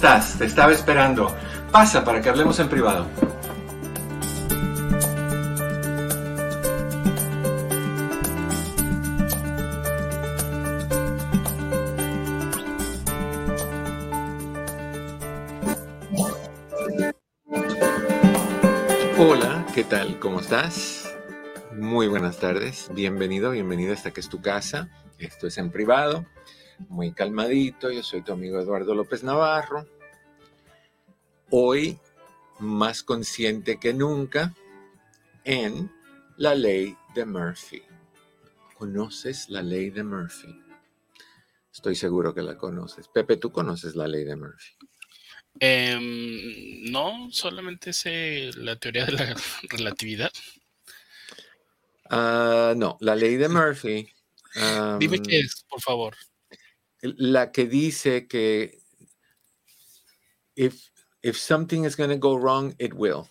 Estás? Te estaba esperando. Pasa para que hablemos en privado. Hola, ¿qué tal? ¿Cómo estás? Muy buenas tardes. Bienvenido, bienvenida hasta que es tu casa. Esto es en privado muy calmadito. Yo soy tu amigo Eduardo López Navarro. Hoy, más consciente que nunca, en la ley de Murphy. ¿Conoces la ley de Murphy? Estoy seguro que la conoces. Pepe, ¿tú conoces la ley de Murphy? Em, no, solamente sé la teoría de la relatividad. Ah, no, la ley de Murphy. Dime qué es, por favor la que dice que if, if something is going to go wrong, it will.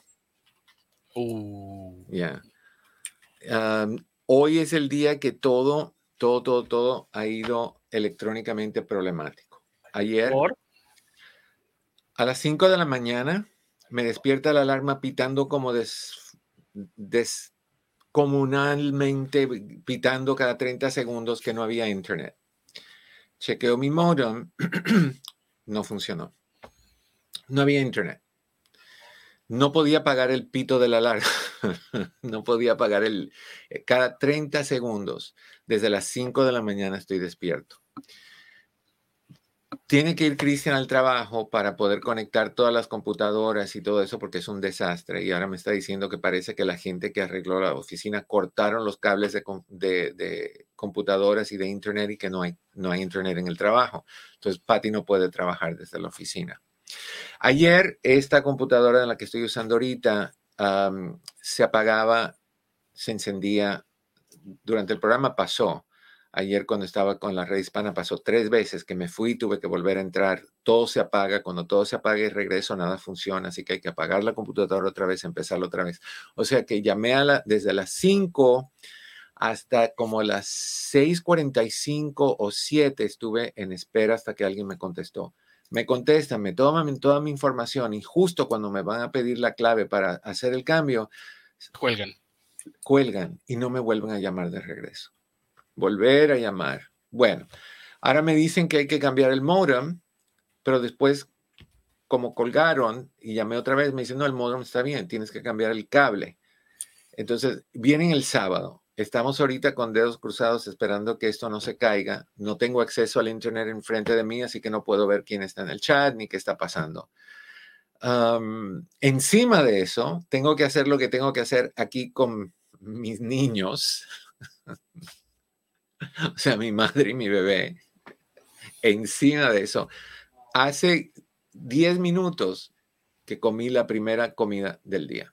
Oh. Yeah. Um, hoy es el día que todo, todo, todo, todo ha ido electrónicamente problemático. Ayer, a las 5 de la mañana, me despierta la alarma pitando como des, descomunalmente, pitando cada 30 segundos que no había internet. Chequeo mi modem, no funcionó. No había internet. No podía pagar el pito de la larga. no podía pagar el... Eh, cada 30 segundos, desde las 5 de la mañana estoy despierto tiene que ir Cristian al trabajo para poder conectar todas las computadoras y todo eso porque es un desastre. Y ahora me está diciendo que parece que la gente que arregló la oficina cortaron los cables de, computadoras y de internet y que no hay, no hay internet en el trabajo. Entonces, Patty no puede trabajar desde la oficina. Ayer, esta computadora en la que estoy usando ahorita se apagaba, se encendía. Durante el programa pasó Ayer cuando estaba con la red hispana pasó tres veces que me fui, tuve que volver a entrar, todo se apaga, cuando todo se apaga y regreso nada funciona, así que hay que apagar la computadora otra vez, empezarlo otra vez. O sea que llamé a la, desde las 5 hasta como las 6:45 o 7 estuve en espera hasta que alguien me contestó. Me contestan, me toman toda mi información y justo cuando me van a pedir la clave para hacer el cambio, cuelgan. Cuelgan y no me vuelven a llamar de regreso volver a llamar. Bueno, ahora me dicen que hay que cambiar el modem, pero después, como colgaron y llamé otra vez, me dicen, no, el modem está bien, tienes que cambiar el cable. Entonces, vienen el sábado. Estamos ahorita con dedos cruzados esperando que esto no se caiga. No tengo acceso al internet enfrente de mí, así que no puedo ver quién está en el chat ni qué está pasando. encima de eso, tengo que hacer lo que tengo que hacer aquí con mis niños. o sea, mi madre y mi bebé, encima de eso, hace 10 minutos que comí la primera comida del día.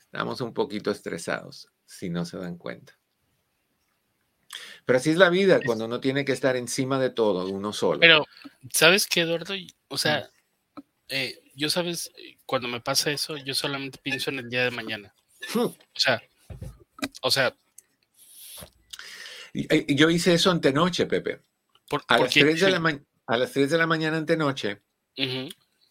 Estamos un poquito estresados, si no se dan cuenta. Pero así es la vida, cuando uno tiene que estar encima de todo, uno solo. Pero, ¿sabes qué, Eduardo? O sea, eh, yo sabes, cuando me pasa eso, yo solamente pienso en el día de mañana. O sea, o sea, yo hice eso antenoche, Pepe. a, las 3 de la a las 3 de la mañana antenoche,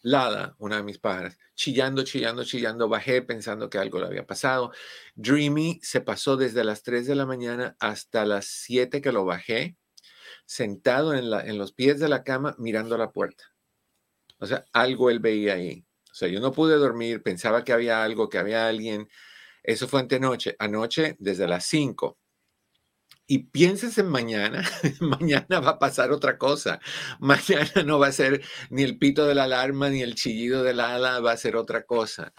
Lada, una de mis pájaras, chillando, chillando, chillando, bajé pensando que algo le había pasado. Dreamy se pasó desde las 3 de la mañana hasta las 7 que lo bajé, sentado en, la, en los pies de la cama mirando la puerta. O sea, algo él veía ahí. O sea, yo no pude dormir, pensaba que había algo, que había alguien. Eso fue antenoche. Anoche, desde las 5 y pienses en mañana, mañana va a pasar otra cosa. Mañana no va a ser ni el pito de la alarma ni el chillido del ala, va a ser otra cosa.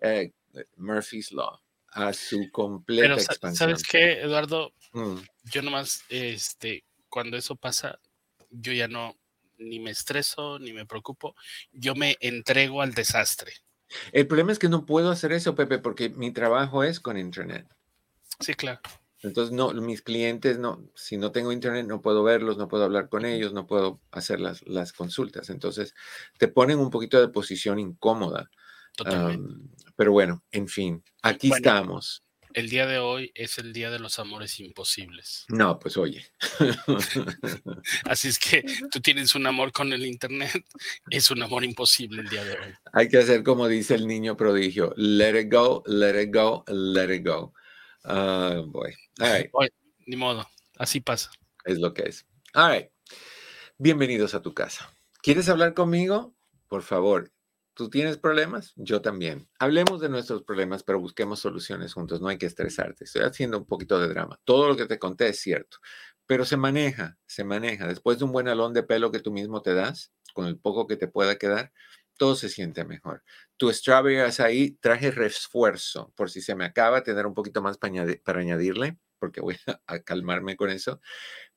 Eh, Murphy's Law, a su completa Pero, expansión. ¿Sabes qué, Eduardo? Mm. Yo nomás, este, cuando eso pasa, yo ya no, ni me estreso, ni me preocupo. Yo me entrego al desastre. El problema es que no puedo hacer eso, Pepe, porque mi trabajo es con Internet. Sí, claro. Entonces, no, mis clientes, no, si no tengo internet, no puedo verlos, no puedo hablar con ellos, no puedo hacer las, las consultas. Entonces, te ponen un poquito de posición incómoda. pero bueno, en fin, aquí estamos. El día de hoy es el día de los amores imposibles. No, pues oye. Así es que tú tienes un amor con el Internet, es un amor imposible el día de hoy. Hay que hacer como dice el niño prodigio, let it go, let it go, let it go. Ah, boy. ni modo, así pasa. Es lo que es. All right. Bienvenidos a tu casa. ¿Quieres hablar conmigo? Por favor. ¿Tú tienes problemas? Yo también. Hablemos de nuestros problemas, pero busquemos soluciones juntos. No hay que estresarte. Estoy haciendo un poquito de drama. Todo lo que te conté es cierto, pero se maneja, se maneja. Después de un buen alón de pelo que tú mismo te das, con el poco que te pueda quedar, todo se siente mejor. Tu strawberry ahí traje refuerzo por si se me acaba, tener un poquito más para, añadirle, porque voy a, calmarme con eso,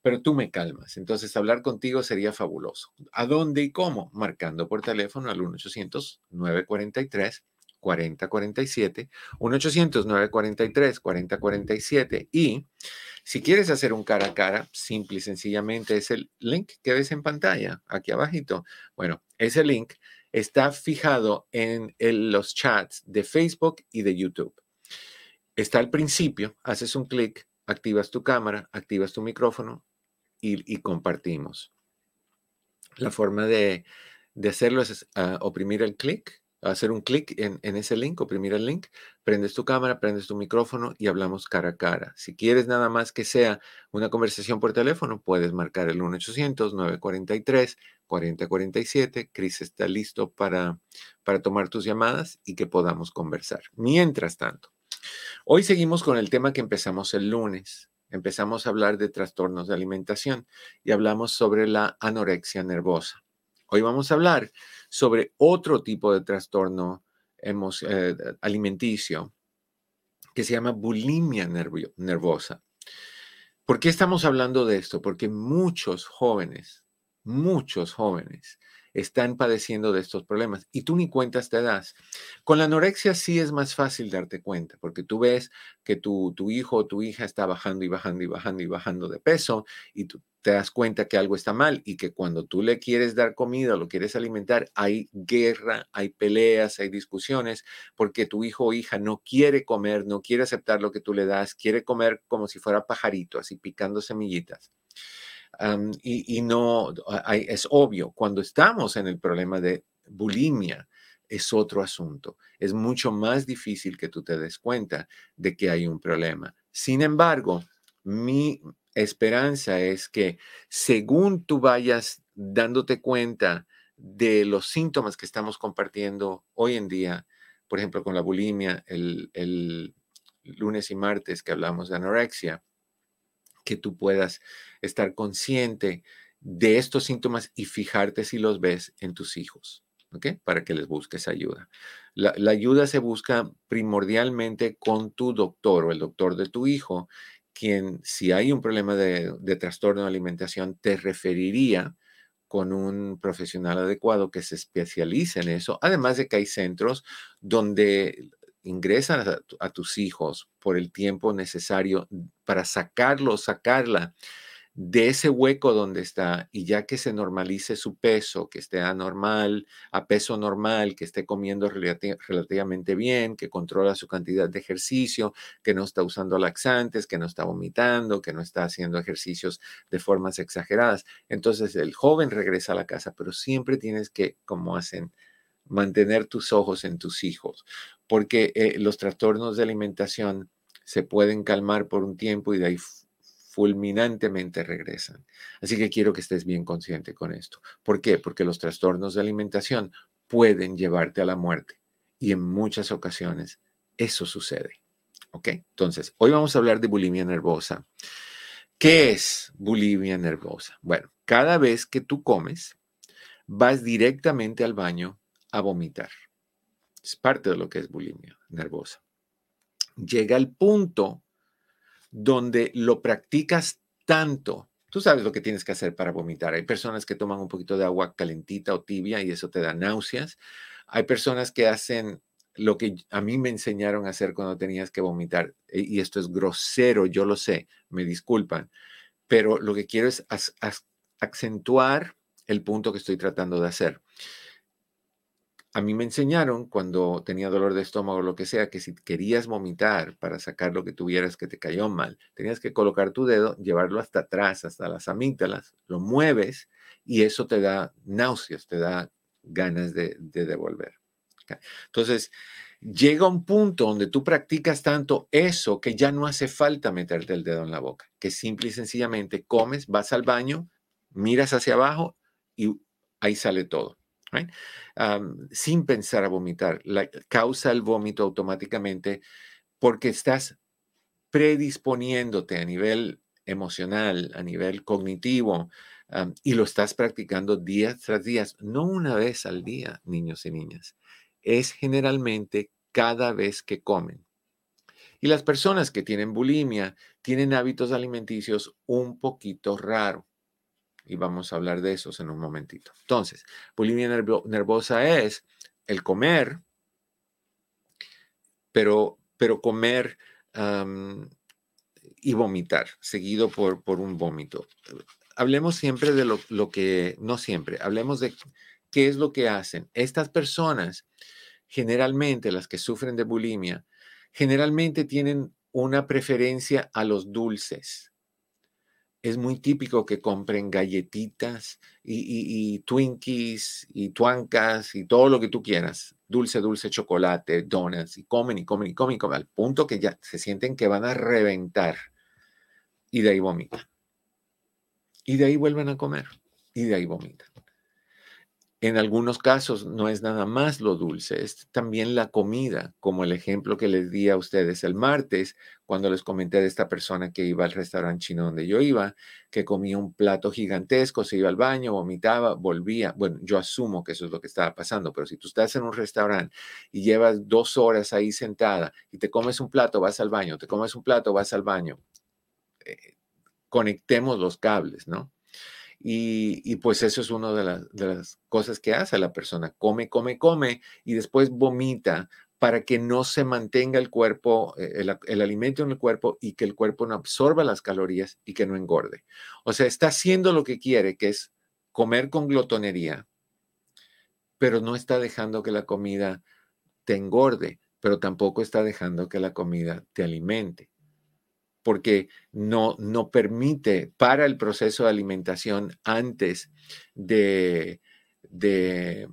pero tú me calmas. Entonces, hablar contigo sería fabuloso. ¿A dónde y cómo? Marcando por teléfono al 1-800-943. 4047, 1-800-943-4047 y si quieres hacer un cara a cara, simple y sencillamente es el link que ves en pantalla, aquí abajito. Bueno, ese link está fijado en los chats de Facebook y de YouTube. Está al principio, haces un clic, activas tu cámara, activas tu micrófono y, compartimos. La forma de, hacerlo es ah, oprimir el clic hacer un clic en, ese link, oprimir el link, prendes tu cámara, prendes tu micrófono y hablamos cara a cara. Si quieres nada más que sea una conversación por teléfono, puedes marcar el 1-800-943-4047. Chris está listo para, para tomar tus llamadas y que podamos conversar. Mientras tanto, hoy seguimos con el tema que empezamos el lunes. Empezamos a hablar de trastornos de alimentación y hablamos sobre la anorexia nervosa. Hoy vamos a hablar sobre otro tipo de trastorno eh, alimenticio que se llama bulimia nervosa. ¿Por qué estamos hablando de esto? Porque muchos jóvenes, muchos jóvenes están padeciendo de estos problemas y tú ni cuentas te das. Con la anorexia sí es más fácil darte cuenta porque tú ves que tu, tu hijo o tu hija está bajando y bajando y bajando y bajando de peso y tú te das cuenta que algo está mal y que cuando tú le quieres dar comida, lo quieres alimentar, hay guerra, hay peleas, hay discusiones, porque tu hijo o hija no quiere comer, no quiere aceptar lo que tú le das, quiere comer como si fuera pajarito, así picando semillitas y, no, es obvio, cuando estamos en el problema de bulimia, es otro asunto. Es mucho más difícil que tú te des cuenta de que hay un problema. Sin embargo, mi esperanza es que según tú vayas dándote cuenta de los síntomas que estamos compartiendo hoy en día, por ejemplo, con la bulimia, el, lunes y martes que hablamos de anorexia, que tú puedas estar consciente de estos síntomas y fijarte si los ves en tus hijos, ¿ok? Para que les busques ayuda. La, ayuda se busca primordialmente con tu doctor o el doctor de tu hijo, quien si hay un problema de, trastorno de alimentación te referiría con un profesional adecuado que se especialice en eso, además de que hay centros donde ingresan a, tus hijos por el tiempo necesario para sacarlo, sacarla de ese hueco donde está y ya que se normalice su peso, que esté a normal, a peso normal, que esté comiendo relativamente bien, que controla su cantidad de ejercicio, que no está usando laxantes, que no está vomitando, que no está haciendo ejercicios de formas exageradas. Entonces el joven regresa a la casa, pero siempre tienes que, como hacen, mantener tus ojos en tus hijos, porque eh, los trastornos de alimentación se pueden calmar por un tiempo y de ahí fulminantemente regresan. Así que quiero que estés bien consciente con esto. ¿Por qué? Porque los trastornos de alimentación pueden llevarte a la muerte y en muchas ocasiones eso sucede. ¿Ok? Entonces, hoy vamos a hablar de bulimia nervosa. ¿Qué es bulimia nervosa? Bueno, cada vez que tú comes, vas directamente al baño a vomitar. Es parte de lo que es bulimia nervosa. Llega el punto donde lo practicas tanto Tú sabes lo que tienes que hacer para vomitar. Hay personas que toman un poquito de agua calentita o tibia y eso te da náuseas. Hay personas que hacen lo que a mí me enseñaron a hacer cuando tenías que vomitar. E, y esto es grosero, yo lo sé, me disculpan. Pero lo que quiero es acentuar el punto que estoy tratando de hacer a mí me enseñaron cuando tenía dolor de estómago o lo que sea, que si querías vomitar para sacar lo que tuvieras que te cayó mal, tenías que colocar tu dedo, llevarlo hasta atrás, hasta las amígdalas, lo mueves y eso te da náuseas, te da ganas de, devolver. Entonces, llega un punto donde tú practicas tanto eso que ya no hace falta meterte el dedo en la boca, que simple y sencillamente comes, vas al baño, miras hacia abajo y ahí sale todo sin pensar a vomitar. Causa el vómito automáticamente porque estás predisponiéndote a nivel emocional, a nivel cognitivo, y lo estás practicando día tras día, no una vez al día, niños y niñas. Es generalmente cada vez que comen. Y las personas que tienen bulimia tienen hábitos alimenticios un poquito raros y vamos a hablar de esos en un momentito. Entonces, bulimia nervosa es el comer, pero, pero comer y vomitar, seguido por, por un vómito. Hablemos siempre de lo que, no siempre, hablemos de qué es lo que hacen. Estas personas, generalmente las que sufren de bulimia, generalmente tienen una preferencia a los dulces es muy típico que compren galletitas y, Twinkies y Tuancas y todo lo que tú quieras, dulce, dulce, chocolate, donuts, y comen y comen y comen y comen, al punto que ya se sienten que van a reventar y de ahí vomitan. Y de ahí vuelven a comer y de ahí vomitan. En algunos casos no es nada más lo dulce, es también la comida, como el ejemplo que les di a ustedes el martes, cuando les comenté de esta persona que iba al restaurante chino donde yo iba, que comía un plato gigantesco, se iba al baño, vomitaba, volvía. Bueno, yo asumo que eso es lo que estaba pasando, pero si tú estás en un restaurante y llevas dos horas ahí sentada y te comes un plato, vas al baño, te comes un plato, vas al baño, eh, conectemos los cables, ¿no? Y, pues eso es una de, las cosas que hace la persona. Come, come, come y después vomita para que no se mantenga el cuerpo, eh, el, el, alimento en el cuerpo y que el cuerpo no absorba las calorías y que no engorde. O sea, está haciendo lo que quiere, que es comer con glotonería, pero no está dejando que la comida te engorde, pero tampoco está dejando que la comida te alimente porque no, no permite para el proceso de alimentación antes de, de,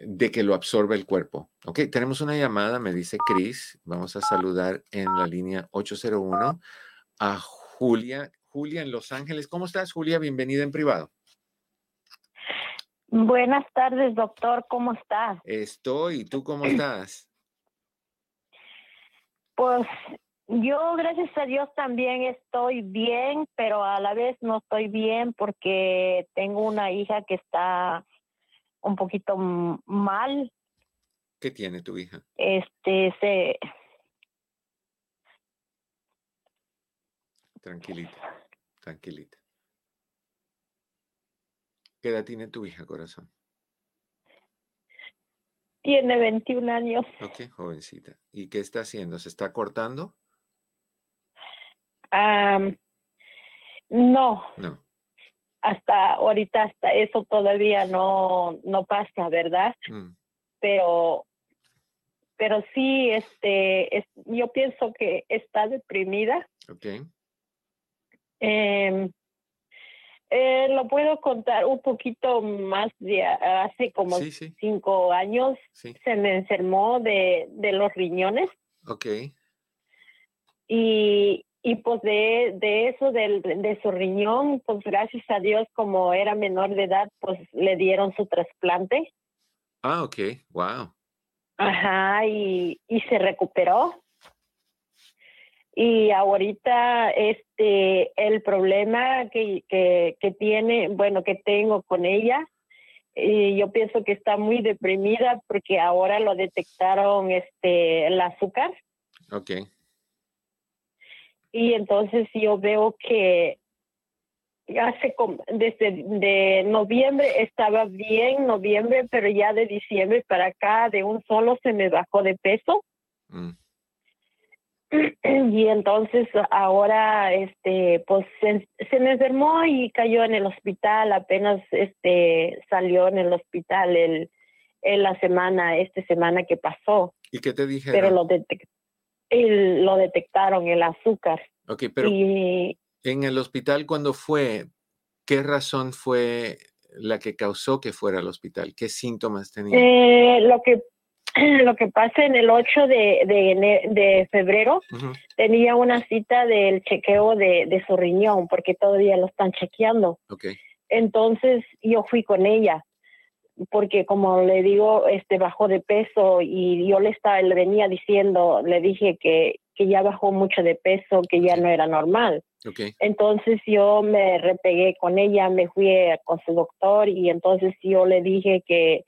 de que lo absorba el cuerpo. Ok, tenemos una llamada, me dice Cris. Vamos a saludar en la línea 801 a Julia. Julia en Los Ángeles. ¿Cómo estás, Julia? Bienvenida en privado. Buenas tardes, doctor. ¿Cómo estás? Estoy. ¿Tú cómo estás? Pues yo, gracias a Dios, también estoy bien, pero a la vez no estoy bien porque tengo una hija que está un poquito mal. ¿Qué tiene tu hija? Este, se... Tranquilita, tranquilita. ¿Qué edad tiene tu hija, corazón? Tiene 21 años. Ok, jovencita. ¿Y qué está haciendo? ¿Se está cortando? No. No. Hasta ahorita, hasta eso todavía no, no pasa, ¿verdad? Mm. Pero, pero sí, este, yo pienso que está deprimida. Ok. Em, eh, lo puedo contar un poquito más de hace como cinco años. Se me enfermó de, de los riñones. Ok. Y, y pues de, de eso, del, de su riñón, pues gracias a Dios, como era menor de edad, pues le dieron su trasplante. Ah, ok, wow. Ajá, y, y se recuperó. Y ahorita, este, el problema que, que, que tiene, bueno, que tengo con ella, y yo pienso que está muy deprimida porque ahora lo detectaron, este, el azúcar. Okay y entonces yo veo que hace desde de noviembre estaba bien, noviembre, pero ya de diciembre para acá de un solo se me bajó de peso. Mm. Y entonces ahora, este, pues se, me enfermó y cayó en el hospital. Apenas, este, salió en el hospital el, en la semana, esta semana que pasó. ¿Y qué te dije? Pero lo, lo detectaron el azúcar. Ok, pero en el hospital cuando fue, ¿qué razón fue la que causó que fuera al hospital? ¿Qué síntomas tenía? Eh, lo que lo que pasa en el 8 de, de, febrero, tenía una cita del chequeo de, de, su riñón, porque todavía lo están chequeando. Okay. Entonces yo fui con ella, porque como le digo, este bajó de peso y yo le, estaba, le venía diciendo, le dije que, que ya bajó mucho de peso, que ya no era normal. Okay. Entonces yo me repegué con ella, me fui con su doctor y entonces yo le dije que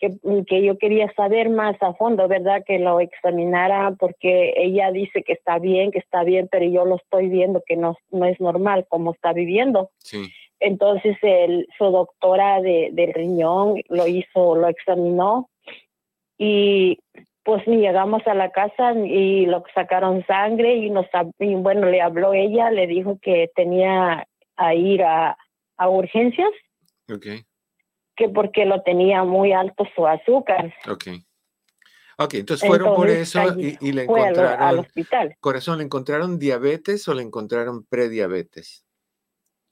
Mm, que, yo quería saber más a fondo, ¿verdad? Que lo examinara porque ella dice que está bien, que está bien, pero yo lo estoy viendo que no, no es normal como está viviendo. Sí. Entonces el, su doctora de, del riñón lo hizo, lo examinó y pues llegamos a la casa y lo sacaron sangre y nos y bueno le habló ella, le dijo que tenía a ir a, a urgencias. Okay que porque lo tenía muy alto su azúcar. Ok. Ok, entonces fueron por eso y, le encontraron. Al, hospital. Corazón, ¿le encontraron diabetes o le encontraron prediabetes?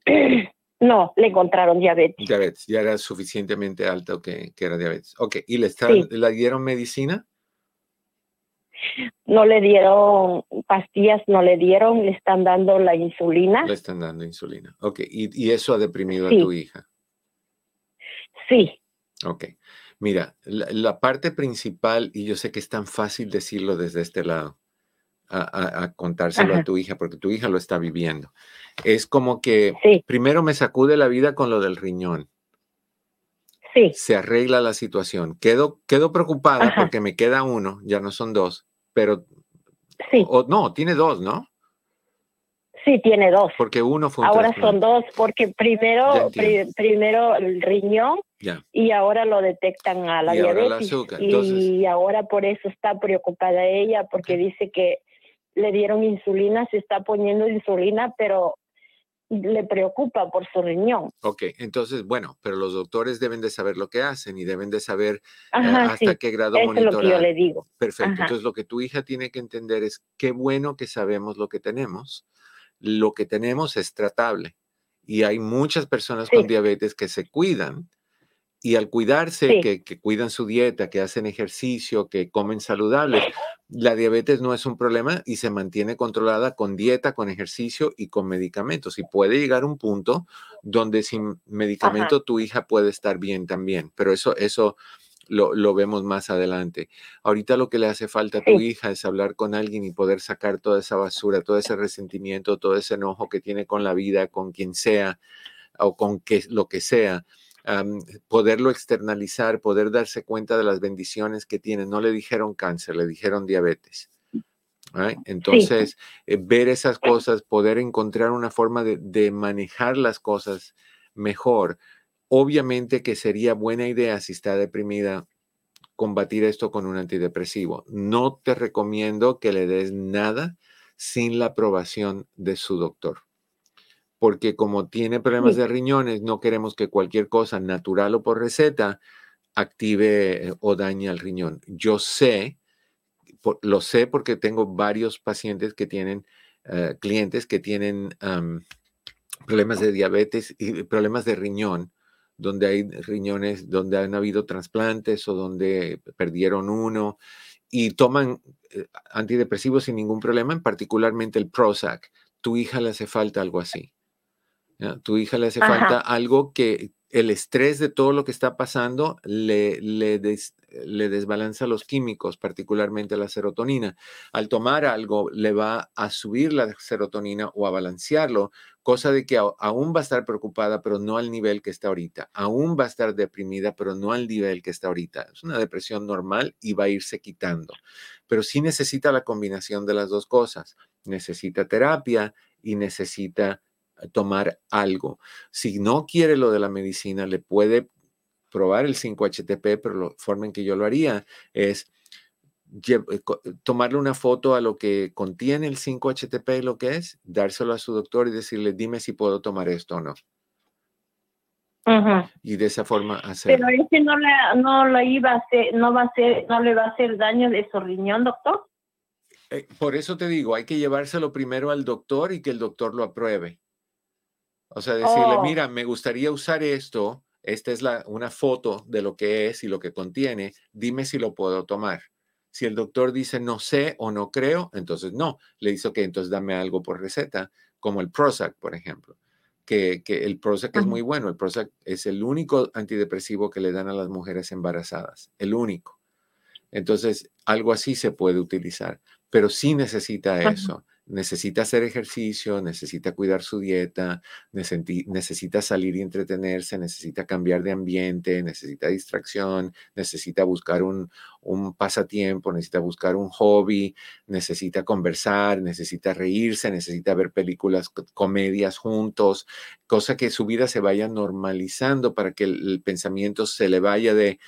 No, le encontraron diabetes. Diabetes, ya era suficientemente alto que, que era diabetes. Ok, ¿y le, le dieron medicina? No le dieron pastillas, no le dieron, le están dando la insulina. Le están dando insulina. Ok, y, y eso ha deprimido a tu hija. Sí. Ok. Mira, la, parte principal, y yo sé que es tan fácil decirlo desde este lado, a, contárselo a tu hija, porque tu hija lo está viviendo, es como que primero me sacude la vida con lo del riñón. Sí. Se arregla la situación. Quedo, quedo preocupada porque me queda uno, ya no son dos, pero... Sí. no, tiene dos, ¿no? Sí, tiene dos. Porque uno fue Ahora son dos, porque primero, primero el riñón y ahora lo detectan a la diabetes. Y ahora por eso está preocupada ella, porque dice que le dieron insulina, se está poniendo insulina, pero le preocupa por su riñón. Ok, entonces, bueno, pero los doctores deben de saber lo que hacen y deben de saber eh, hasta qué grado Eso Es lo que yo le digo. Perfecto. Entonces, lo que tu hija tiene que entender es qué bueno que sabemos lo que tenemos lo que tenemos es tratable. Y hay muchas personas con diabetes que se cuidan y al cuidarse, que, cuidan su dieta, que hacen ejercicio, que comen saludables, la diabetes no es un problema y se mantiene controlada con dieta, con ejercicio y con medicamentos. Y puede llegar un punto donde sin medicamento tu hija puede estar bien también. Pero eso, eso lo, vemos más adelante. Ahorita lo que le hace falta a tu hija es hablar con alguien y poder sacar toda esa basura, todo ese resentimiento, todo ese enojo que tiene con la vida, con quien sea o con que, lo que sea. Poderlo externalizar, poder darse cuenta de las bendiciones que tiene. No le dijeron cáncer, le dijeron diabetes. Entonces, eh, ver esas cosas, poder encontrar una forma de, de manejar las cosas mejor, Obviamente que sería buena idea si está deprimida combatir esto con un antidepresivo. No te recomiendo que le des nada sin la aprobación de su doctor. Porque como tiene problemas de riñones, no queremos que cualquier cosa natural o por receta active eh, o dañe al riñón. Yo sé, lo sé porque tengo varios pacientes que tienen, eh, clientes que tienen problemas de diabetes y problemas de riñón donde hay riñones, donde han habido trasplantes o donde perdieron uno y toman eh, antidepresivos sin ningún problema, particularmente el Prozac. Tu hija le hace falta algo así. Tu hija le hace falta algo que el estrés de todo lo que está pasando le, le, le desbalanza los químicos, particularmente la serotonina. Al tomar algo, le va a subir la serotonina o a balancearlo, cosa de que aún va a estar preocupada, pero no al nivel que está ahorita. Aún va a estar deprimida, pero no al nivel que está ahorita. Es una depresión normal y va a irse quitando. Pero sí necesita la combinación de las dos cosas. Necesita terapia y necesita tomar algo. Si no quiere lo de la medicina, le puede probar el 5-HTP, pero la forma en que yo lo haría es eh, tomarle una foto a lo que contiene el 5-HTP, lo que es, dárselo a su doctor y decirle, dime si puedo tomar esto o no. Y de esa forma hacer. Pero ese no le, no iba a hacer, no va a ser, no le va a hacer daño de su riñón, doctor. Eh, por eso te digo, hay que llevárselo primero al doctor y que el doctor lo apruebe. O sea, decirle, oh. mira, me gustaría usar esto, esta es la, una foto de lo que es y lo que contiene, dime si lo puedo tomar. Si el doctor dice no sé o no creo, entonces no. Le dice, ok, entonces dame algo por receta, como el Prozac, por ejemplo. Que, que el Prozac es muy bueno. El Prozac es el único antidepresivo que le dan a las mujeres embarazadas. El único. Entonces, algo así se puede utilizar, pero sí necesita eso necesita hacer ejercicio, necesita cuidar su dieta, necesita salir y entretenerse, necesita cambiar de ambiente, necesita distracción, necesita buscar un, pasatiempo, necesita buscar un hobby, necesita conversar, necesita reírse, necesita ver películas, comedias juntos, cosa que su vida se vaya normalizando para que el, pensamiento se le vaya de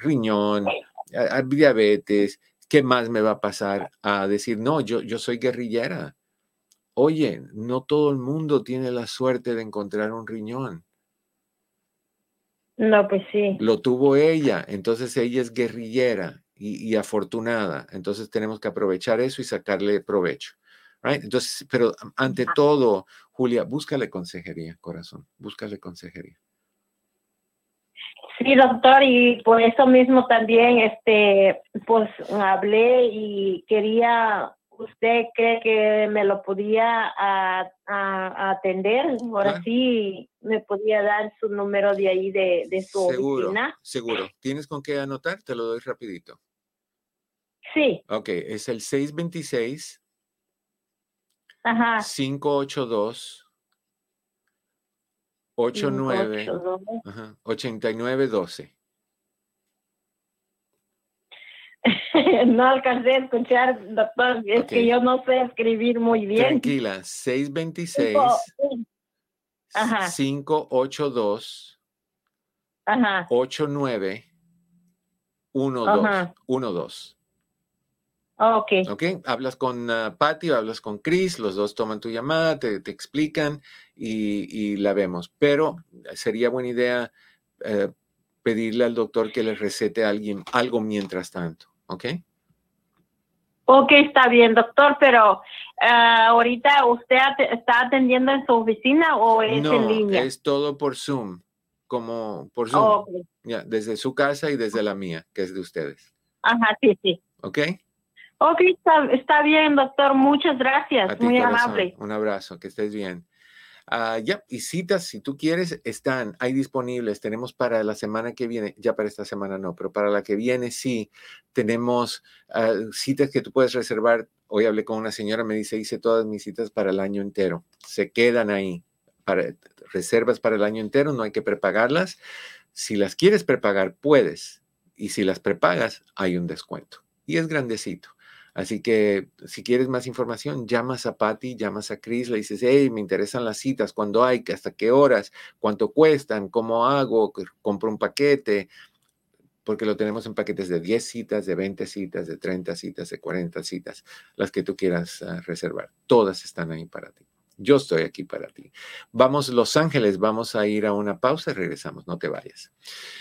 riñón, a diabetes, ¿qué más me va a pasar a decir, no, yo, yo soy guerrillera? Oye, no todo el mundo tiene la suerte de encontrar un riñón. No, pues sí. Lo tuvo ella, entonces ella es guerrillera y, afortunada. Entonces tenemos que aprovechar eso y sacarle provecho. Entonces, pero ante todo, Julia, búscale consejería, corazón, búscale consejería. Sí, doctor, y por eso mismo también, este, pues hablé y quería, ¿usted cree que me lo podía atender? Ahora sí, me podía dar su número de ahí de, de su seguro, oficina. Seguro. ¿Tienes con qué anotar? Te lo doy rapidito. Sí. Ok, es el 626 Ajá. 582 89, 8912. no alcancé a escuchar, doctor. Es que yo no sé escribir muy bien. Tranquila, 626 582 8912. Ok. Ok, hablas con uh, Patty o hablas con Chris, los dos toman tu llamada, te, te explican y, la vemos. Pero sería buena idea eh, pedirle al doctor que le recete a alguien algo mientras tanto, ¿ok? Ok, está bien, doctor, pero ah, ahorita usted está atendiendo en su oficina o es en línea? Es todo por Zoom, como por Zoom. desde su casa y desde la mía, que es de ustedes. Ajá, sí, sí. ¿Ok? Ok, está, bien, doctor. Muchas gracias. Muy amable. Un abrazo, que estés bien. Ah, ya, y citas, si tú quieres, están, hay disponibles. Tenemos para la semana que viene, ya para esta semana no, pero para la que viene sí, tenemos ah, citas que tú puedes reservar. Hoy hablé con una señora, me dice, hice todas mis citas para el año entero. Se quedan ahí. Para, reservas para el año entero, no hay que prepagarlas. Si las quieres prepagar, puedes. Y si las prepagas, hay un descuento. Y es grandecito. Así que si quieres más información, llamas a Patty, llamas a Chris, le dices, hey, me interesan las citas, cuándo hay, hasta qué horas, cuánto cuestan, cómo hago, compro un paquete, porque lo tenemos en paquetes de 10 citas, de 20 citas, de 30 citas, de 40 citas, las que tú quieras ah, reservar. Todas están ahí para ti. Yo estoy aquí para ti. Vamos, Los Ángeles, vamos a ir a una pausa y regresamos, no te vayas.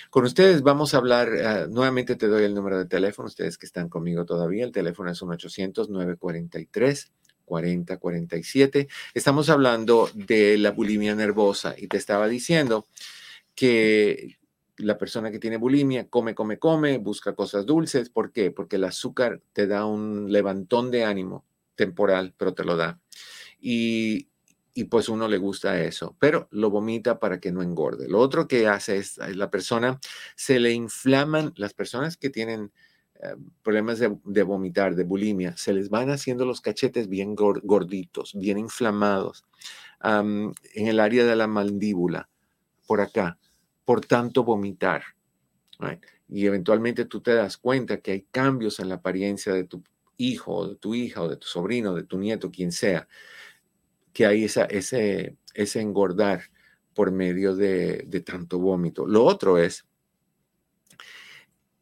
Con ustedes vamos a hablar, eh, nuevamente te doy el número de teléfono, ustedes que están conmigo todavía, el teléfono es 1-800-943. 4047. Estamos hablando de la bulimia nervosa y te estaba diciendo que la persona que tiene bulimia come, come, come, busca cosas dulces. ¿Por qué? Porque el azúcar te da un levantón de ánimo temporal, pero te lo da. Y, y pues uno le gusta eso, pero lo vomita para que no engorde. Lo otro que hace es la persona se le inflaman, las personas que tienen eh, problemas de, vomitar, de bulimia, se les van haciendo los cachetes bien gorditos, bien inflamados en el área de la mandíbula, por acá, por tanto vomitar. Y eventualmente tú te das cuenta que hay cambios en la apariencia de tu hijo, o de tu hija, o de tu sobrino, de tu nieto, quien sea que hay esa, ese, ese engordar por medio de, de tanto vómito. Lo otro es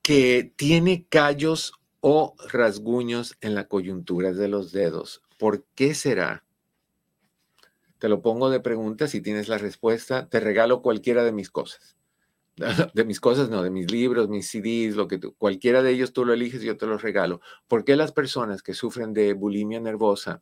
que tiene callos o rasguños en la coyuntura de los dedos. ¿Por qué será? Te lo pongo de pregunta, si tienes la respuesta, te regalo cualquiera de mis cosas. De mis cosas, no, de mis libros, mis CDs, lo que tú, cualquiera de ellos tú lo eliges yo te los regalo. ¿Por qué las personas que sufren de bulimia nervosa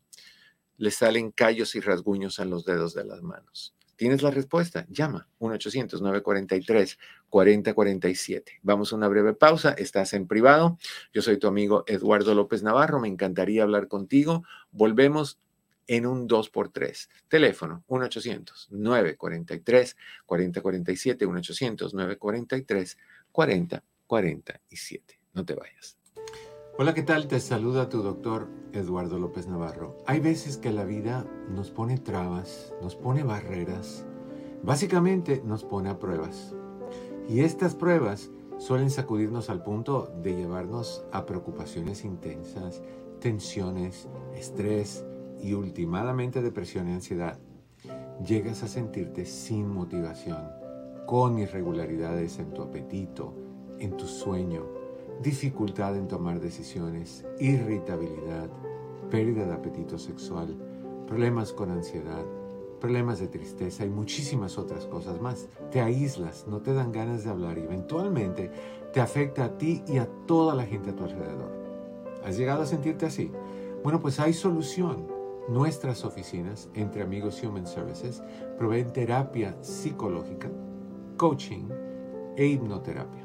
les salen callos y rasguños en los dedos de las manos? ¿Tienes la respuesta? Llama 1-800-943-4047. Vamos a una breve pausa. Estás en privado. Yo soy tu amigo Eduardo López Navarro. Me encantaría hablar contigo. Volvemos en un 2x3. Teléfono 1-800-943-4047, 1-800-943-4047. No te vayas. Hola, ¿qué tal? Te saluda tu doctor Eduardo López Navarro. Hay veces que la vida nos pone trabas, nos pone barreras, básicamente nos pone a pruebas. Y estas pruebas suelen sacudirnos al punto de llevarnos a preocupaciones intensas, tensiones, estrés, y últimamente depresión y ansiedad, llegas a sentirte sin motivación, con irregularidades en tu apetito, en tu sueño, dificultad en tomar decisiones, irritabilidad, pérdida de apetito sexual, problemas con ansiedad, problemas de tristeza y muchísimas otras cosas más. Te aíslas, no te dan ganas de hablar y eventualmente te afecta a ti y a toda la gente a tu alrededor. ¿Has llegado a sentirte así? Bueno, pues hay solución. Nuestras oficinas, entre amigos Human Services, proveen terapia psicológica, coaching e hipnoterapia.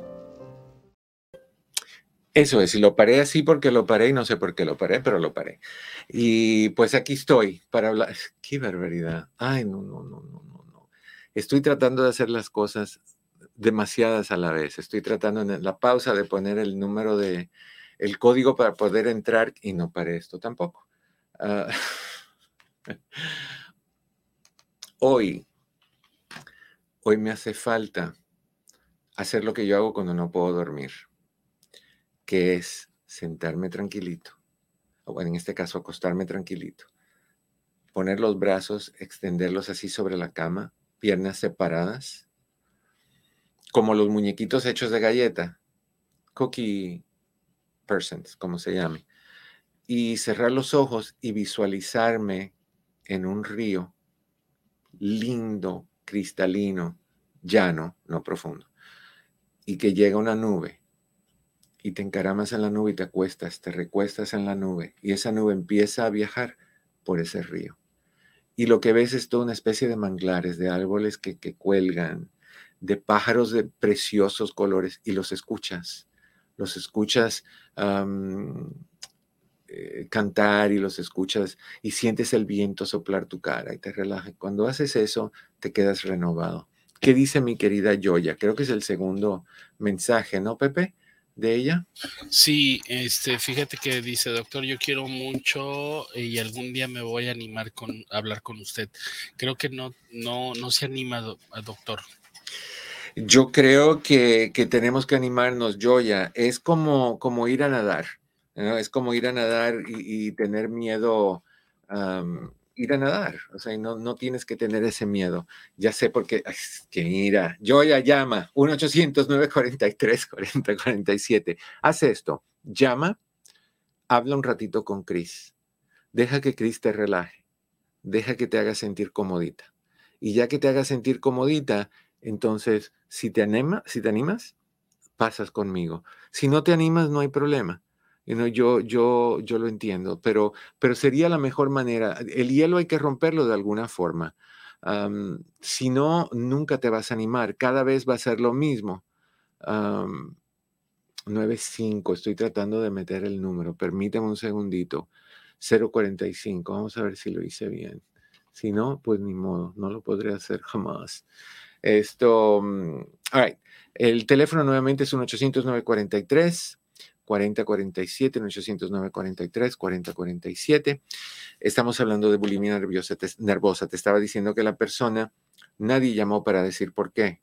Eso es, y lo paré así porque lo paré y no sé por qué lo paré, pero lo paré. Y pues aquí estoy para hablar. ¡Qué barbaridad! Ay, no, no, no, no, no. Estoy tratando de hacer las cosas demasiadas a la vez. Estoy tratando en la pausa de poner el número de, el código para poder entrar y no para esto tampoco. Ah, hoy, hoy me hace falta hacer lo que yo hago cuando no puedo dormir, que es sentarme tranquilito, o en este caso acostarme tranquilito, poner los brazos, extenderlos así sobre la cama, piernas separadas, como los muñequitos hechos de galleta, cookie persons, como se llame, y cerrar los ojos y visualizarme en un río lindo, cristalino, llano, no profundo, y que llega una nube y te encaramas en la nube y te acuestas, te recuestas en la nube y esa nube empieza a viajar por ese río. Y lo que ves es toda una especie de manglares, de árboles que, que cuelgan, de pájaros de preciosos colores y los escuchas, los escuchas eh, cantar y los escuchas y sientes el viento soplar tu cara y te relaja. Cuando haces eso, te quedas renovado. ¿Qué dice mi querida Joya? Creo que es el segundo mensaje, ¿no, Pepe? De ella? Sí, este, fíjate que dice, doctor, yo quiero mucho y algún día me voy a animar con a hablar con usted. Creo que no, no, no se anima, doctor. Yo creo que, tenemos que animarnos, Joya. Es como, como ir a nadar. Es como ir a nadar y, tener miedo, ir a nadar. O sea, no, no tienes que tener ese miedo. Ya sé por qué. que mira, Joya llama 1-800-943-4047. Haz esto. Llama, habla un ratito con Chris. Deja que Chris te relaje. Deja que te haga sentir comodita. Y ya que te haga sentir comodita, entonces, si te, anima, si te animas, pasas conmigo. Si no te animas, no hay problema. Yo, yo, yo lo entiendo, pero, pero sería la mejor manera. El hielo hay que romperlo de alguna forma. si no, nunca te vas a animar. Cada vez va a ser lo mismo. 95, estoy tratando de meter el número. Permíteme un segundito. 045, vamos a ver si lo hice bien. Si no, pues ni modo, no lo podré hacer jamás. Esto, mm, all right. El teléfono nuevamente es un 800-943. 4047, 800-943, 4047. Estamos hablando de bulimia nerviosa, nervosa. Te estaba diciendo que la persona, nadie llamó para decir por qué.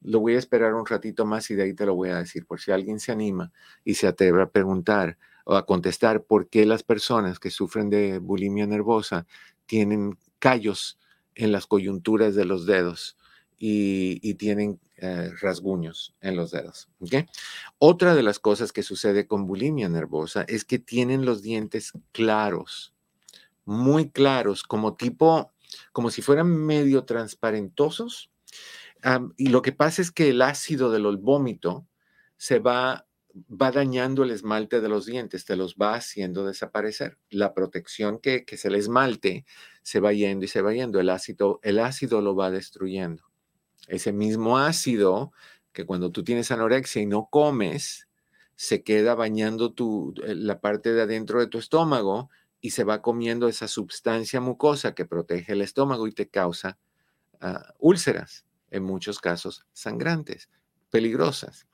Lo voy a esperar un ratito más y de ahí te lo voy a decir, por si alguien se anima y se atreve a preguntar o a contestar por qué las personas que sufren de bulimia nervosa tienen callos en las coyunturas de los dedos y, tienen eh, rasguños en los dedos. Otra de las cosas que sucede con bulimia nervosa es que tienen los dientes claros, muy claros, como tipo, como si fueran medio transparentosos. y lo que pasa es que el ácido del vómito se va dañando el esmalte de los dientes, te los va haciendo desaparecer. La protección que, que es el esmalte se va yendo y se va yendo. El ácido, el ácido lo va destruyendo. Ese mismo ácido que cuando tú tienes anorexia y no comes, se queda bañando tu, eh, la parte de adentro de tu estómago y se va comiendo esa sustancia mucosa que protege el estómago y te causa ah, úlceras, en muchos casos sangrantes, peligrosas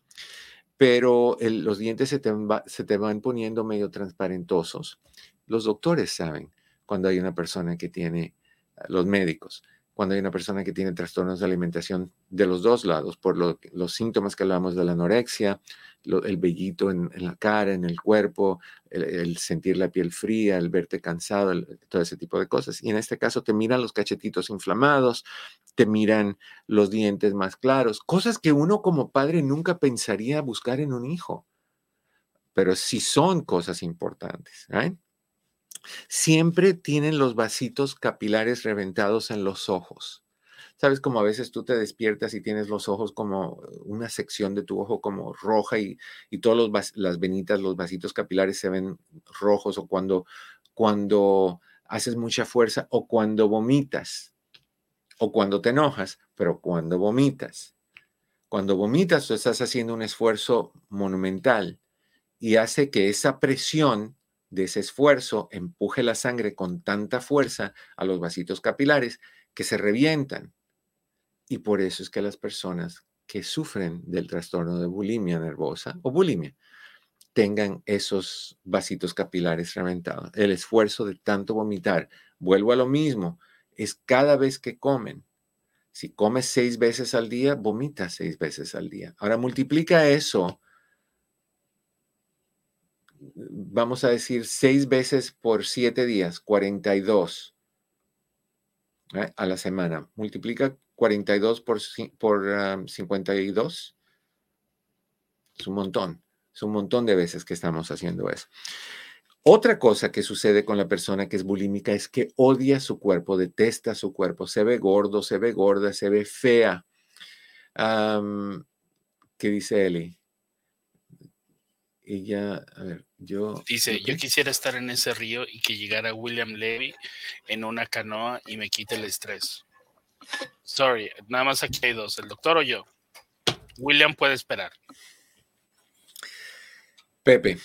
pero los dientes se te, se te van poniendo medio transparentosos. Los doctores saben cuando hay una persona que tiene, ah, los médicos, cuando hay una persona que tiene trastornos de alimentación de los dos lados, por los síntomas que hablamos de la anorexia, el vellito en, la cara, en el cuerpo, el, sentir la piel fría, el verte cansado, todo ese tipo de cosas. Y en este caso te miran los cachetitos inflamados, te miran los dientes más claros, cosas que uno como padre nunca pensaría buscar en un hijo, pero sí son cosas importantes. Siempre tienen los vasitos capilares reventados en los ojos. ¿Sabes como a veces tú te despiertas y tienes los ojos como una sección de tu ojo como roja y, y todas las venitas, los vasitos capilares se ven rojos o cuando, cuando haces mucha fuerza o cuando vomitas o cuando te enojas, pero cuando vomitas. Cuando vomitas tú estás haciendo un esfuerzo monumental y hace que esa presión de ese esfuerzo empuje la sangre con tanta fuerza a los vasitos capilares que se revientan. Y por eso es que las personas que sufren del trastorno de bulimia nervosa o bulimia tengan esos vasitos capilares reventados. El esfuerzo de tanto vomitar, vuelvo a lo mismo, es cada vez que comen. Si comes seis veces al día, vomita seis veces al día. Ahora multiplica eso vamos a decir, seis veces por siete días, 42 ¿eh? a la semana. Multiplica 42 por, por 52. Es un montón. Es un montón de veces que estamos haciendo eso. Otra cosa que sucede con la persona que es bulímica es que odia su cuerpo, detesta su cuerpo, se ve gordo, se ve gorda, se ve fea. ¿Qué dice Eli? Ella, a ver, yo... Dice, yo quisiera estar en ese río y que llegara William Levy en una canoa y me quite el estrés. Sorry, nada más aquí hay dos, el doctor o yo. William puede esperar. Pepe.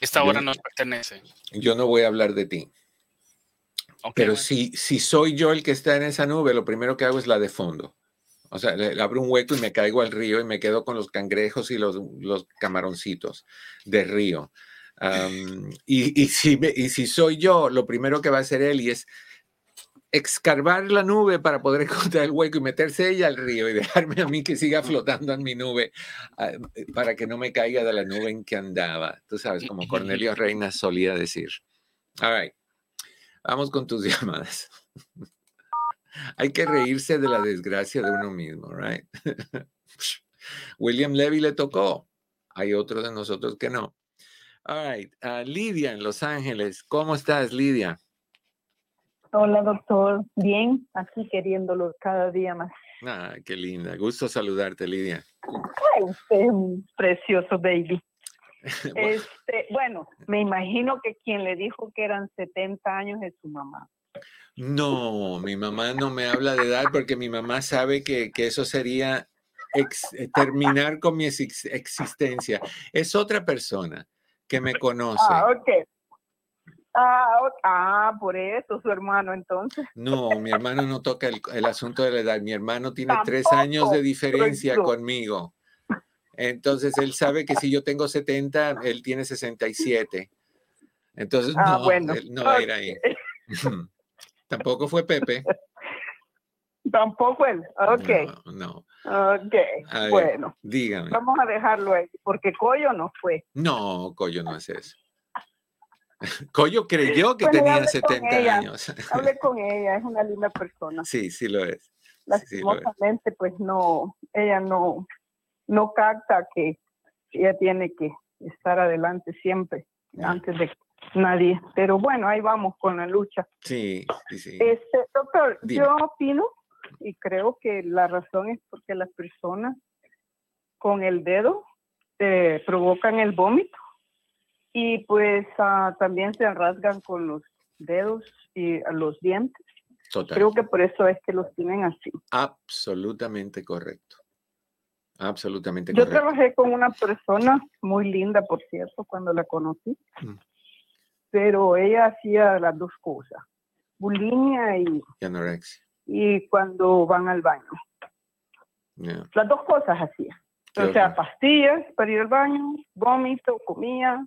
Esta hora nos pertenece. Yo no voy a hablar de ti. pero si, si soy yo el que está en esa nube, lo primero que hago es la de fondo. O sea, le, abro un hueco y me caigo al río y me quedo con los cangrejos y los, los camaroncitos de río. Y, si soy yo, lo primero que va a hacer él y es excavar la nube para poder encontrar el hueco y meterse ella al río y dejarme a mí que siga flotando en mi nube ah, para que no me caiga de la nube en que andaba. Tú sabes, como Cornelio Reina solía decir. All right. Vamos con tus llamadas. Hay que reírse de la desgracia de uno mismo, right? William Levy le tocó. Hay otro de nosotros que no. All right. Uh, Lidia en Los Ángeles. ¿Cómo estás, Lidia? Hola, doctor. Bien, aquí queriéndolo cada día más. Ah, qué linda. Gusto saludarte, Lidia. Ay, usted es un precioso baby. este, bueno, me imagino que quien le dijo que eran 70 años es su mamá. No, mi mamá no me habla de edad porque mi mamá sabe que, eso sería eh, terminar con mi existencia. Es otra persona que me conoce. Ah, ok. Ah, ah, por eso, su hermano, entonces. No, mi hermano no toca el, el asunto de la edad. Mi hermano tiene tres años de diferencia conmigo. Entonces él sabe que si yo tengo 70, él tiene 67. Entonces Ah, no, bueno. él no va a ir ahí. Tampoco fue Pepe. Tampoco él. Ok, No, no. ok. A ver. Bueno, Dígame. vamos a dejarlo ahí, porque Coyo no fue. No, Coyo no hace eso. Coyo creyó que Bueno, tenía hablé con 70 ella. años. Hablé con ella, es una linda persona. Sí, sí lo es. Sí, lo es. Lastimosamente, pues no, ella no, no capta que ella tiene que estar adelante siempre, antes de nadie. Pero bueno, ahí vamos con la lucha. Sí, sí, sí. Este, doctor, Dime. yo opino y creo que la razón es porque las personas con el dedo eh, provocan el vómito y pues ah, también se rasgan con los dedos y ah, los dientes. Total. Creo que por eso es que los tienen así. Absolutamente correcto. Absolutamente Yo correcto. trabajé con una persona muy linda, por cierto, cuando la conocí, Mm. pero ella hacía las dos cosas, bulimia y, Y anorexia. Y cuando van al baño. Ya. Las dos cosas hacía. O sea, horror. pastillas para ir al baño, vómito, comía.